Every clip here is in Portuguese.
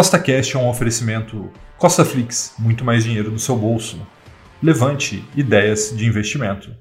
Costa Cash é um oferecimento Costa Flix, muito mais dinheiro no seu bolso. Levante ideias de investimento.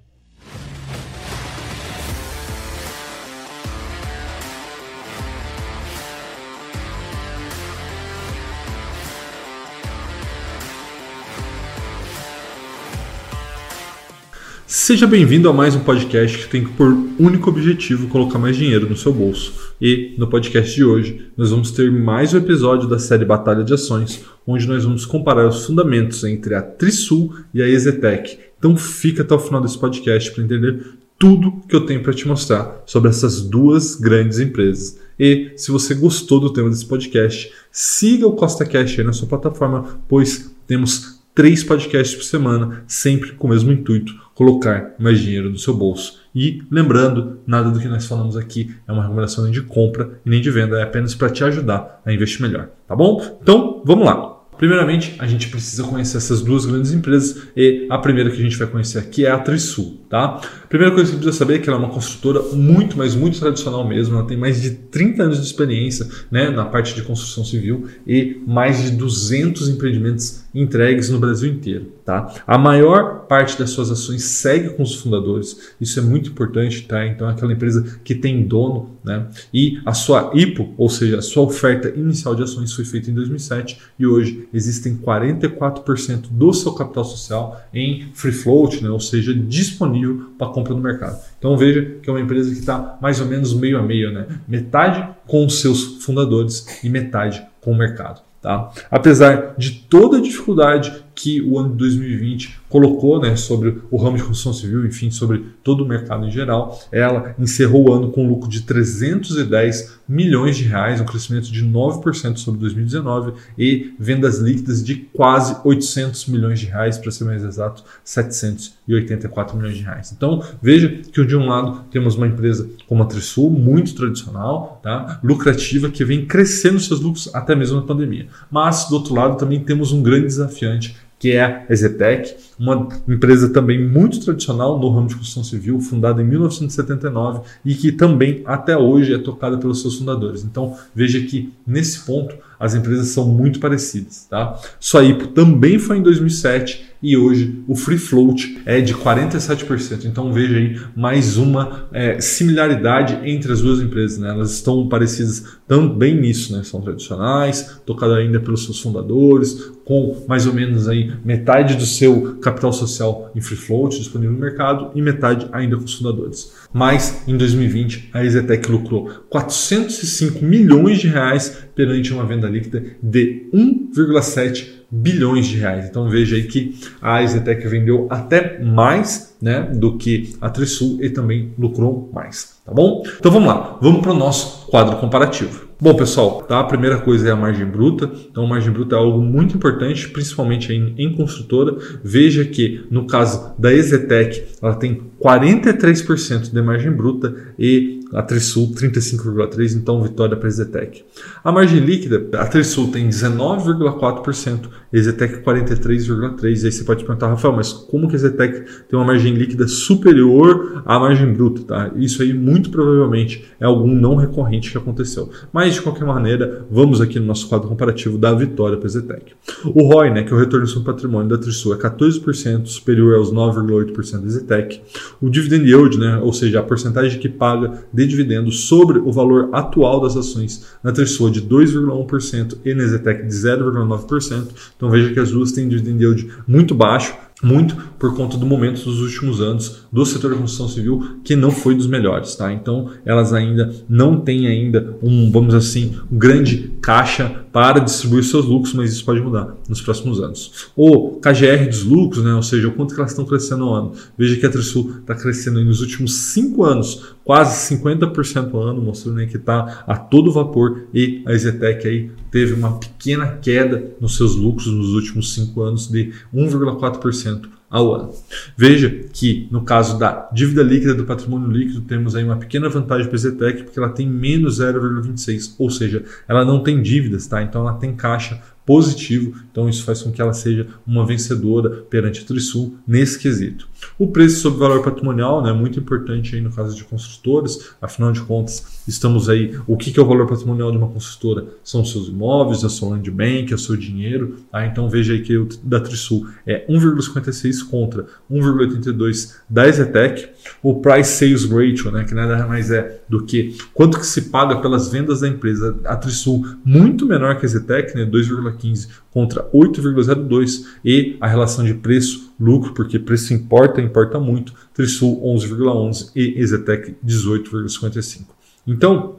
Seja bem-vindo a mais um podcast que tem por único objetivo colocar mais dinheiro no seu bolso. E no podcast de hoje, nós vamos ter mais um episódio da série Batalha de Ações, onde nós vamos comparar os fundamentos entre a Trisul e a Ezetec. Então fica até o final desse podcast para entender tudo que eu tenho para te mostrar sobre essas duas grandes empresas. E se você gostou do tema desse podcast, siga o Costa Cash aí na sua plataforma, pois temos três podcasts por semana, sempre com o mesmo intuito, colocar mais dinheiro no seu bolso. E lembrando, nada do que nós falamos aqui é uma recomendação nem de compra e nem de venda, é apenas para te ajudar a investir melhor, tá bom? Então, vamos lá. Primeiramente, a gente precisa conhecer essas duas grandes empresas e a primeira que a gente vai conhecer aqui é a Trisul, tá? Primeira coisa que precisa saber é que ela é uma construtora muito, mas muito tradicional mesmo. Ela tem mais de 30 anos de experiência né, na parte de construção civil e mais de 200 empreendimentos entregues no Brasil inteiro, tá? A maior parte das suas ações segue com os fundadores. Isso é muito importante, tá? Então é aquela empresa que tem dono, né? E a sua IPO, ou seja, a sua oferta inicial de ações foi feita em 2007 e hoje existem 44% do seu capital social em free float, né? ou seja, disponível para compra no mercado. Então veja que é uma empresa que está mais ou menos meio a meio, né? metade com os seus fundadores e metade com o mercado. Tá? Apesar de toda a dificuldade que o ano de 2020 colocou né, sobre o ramo de construção civil, enfim, sobre todo o mercado em geral, ela encerrou o ano com um lucro de 310 milhões de reais, um crescimento de 9% sobre 2019 e vendas líquidas de quase 800 milhões de reais, para ser mais exato, 784 milhões de reais. Então, veja que de um lado temos uma empresa como a Trisul, muito tradicional, tá? lucrativa, que vem crescendo seus lucros até mesmo na pandemia. Mas, do outro lado, também temos um grande desafiante que é a Ezetec, uma empresa também muito tradicional no ramo de construção civil, fundada em 1979 e que também até hoje é tocada pelos seus fundadores. Então veja que nesse ponto as empresas são muito parecidas. Tá? Soipo também foi em 2007 e hoje o free float é de 47%. Então veja aí mais uma é, similaridade entre as duas empresas. Né? Elas estão parecidas também nisso, né? são tradicionais, tocadas ainda pelos seus fundadores, com mais ou menos aí metade do seu capital social em free float disponível no mercado e metade ainda com os fundadores. Mas em 2020 a Exetec lucrou 405 milhões de reais perante uma venda líquida de 1,7 bilhões de reais. Então veja aí que a Exetec vendeu até mais né, do que a Trisul e também lucrou mais. Tá bom? Então vamos lá, vamos para o nosso quadro comparativo. Bom, pessoal, tá? a primeira coisa é a margem bruta. Então, margem bruta é algo muito importante, principalmente em, em construtora. Veja que, no caso da Exetec, ela tem 43% de margem bruta e a Trisul 35,3%, então vitória para a Exetec. A margem líquida, a Trisul tem 19,4%, a Exetec 43,3%. E aí você pode perguntar, Rafael, mas como que a Exetec tem uma margem líquida superior à margem bruta? Tá? Isso aí muito provavelmente é algum não recorrente que aconteceu. Mas de qualquer maneira, vamos aqui no nosso quadro comparativo da vitória para a Exetec. O ROI, né, que é o retorno sobre patrimônio da Trisul, é 14%, superior aos 9,8% da Exetec. O dividend yield, né, ou seja, a porcentagem que paga de dividendos sobre o valor atual das ações na Trisul de 2,1% e na Zetec de 0,9%. Então veja que as duas têm dividend yield muito baixo, muito por conta do momento dos últimos anos do setor da construção civil que não foi dos melhores, tá? Então elas ainda não têm ainda um, vamos assim, um grande caixa para distribuir seus lucros, mas isso pode mudar nos próximos anos. O KGR dos lucros, né? Ou seja, o quanto que elas estão crescendo ao ano. Veja que a Trisul está crescendo nos últimos cinco anos, quase 50% ao ano, mostrando né, que está a todo vapor e a Ezetec aí teve uma pequena queda nos seus lucros nos últimos cinco anos de 1,4% ao ano. Veja que no caso da dívida líquida do patrimônio líquido temos aí uma pequena vantagem para a porque ela tem menos 0,26, ou seja, ela não tem dívidas, tá? Então ela tem caixa positivo, então isso faz com que ela seja uma vencedora perante a Trisul nesse quesito. O preço sobre valor patrimonial é né, muito importante aí no caso de construtoras, afinal de contas, estamos aí. O que, que é o valor patrimonial de uma construtora? São seus imóveis, a sua land bank, é o seu dinheiro. Tá? Então veja aí que o da Trisul é 1,56 contra 1,82 da Ezetec. O price sales ratio, né, que nada mais é do que quanto que se paga pelas vendas da empresa. A Trisul muito menor que a Ezetec, né, 2,15 contra 8,02 e a relação de preço lucro, porque preço importa, importa muito, Trisul 11,11 e Ezetec 18,55. Então,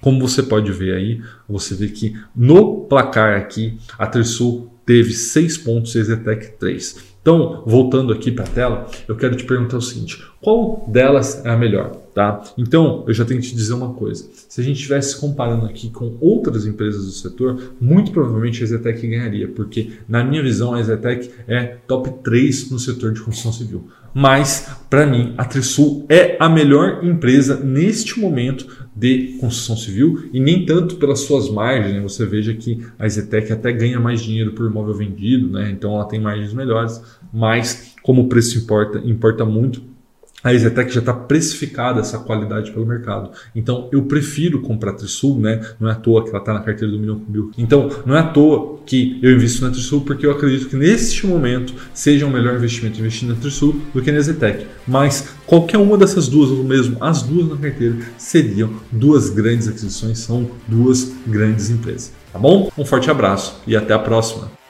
como você pode ver aí, você vê que no placar aqui a Trisul teve 6 pontos e a Ezetec 3. Então, voltando aqui para a tela, eu quero te perguntar o seguinte: qual delas é a melhor? Tá? Então, eu já tenho que te dizer uma coisa. Se a gente estivesse comparando aqui com outras empresas do setor, muito provavelmente a Zetec ganharia, porque, na minha visão, a Zetec é top 3 no setor de construção civil. Mas, para mim, a Trisul é a melhor empresa neste momento de construção civil e nem tanto pelas suas margens. Né? Você veja que a Zetec até ganha mais dinheiro por imóvel vendido, né? então ela tem margens melhores, mas como o preço importa, importa muito, a Exetec já está precificada essa qualidade pelo mercado. Então eu prefiro comprar a Trisul, né? Não é à toa que ela está na carteira do Milhão Cubil. Então não é à toa que eu invisto na Trisul, porque eu acredito que neste momento seja um melhor investimento investir na Trisul do que na Exetec. Mas qualquer uma dessas duas, ou mesmo as duas na carteira, seriam duas grandes aquisições, são duas grandes empresas. Tá bom? Um forte abraço e até a próxima.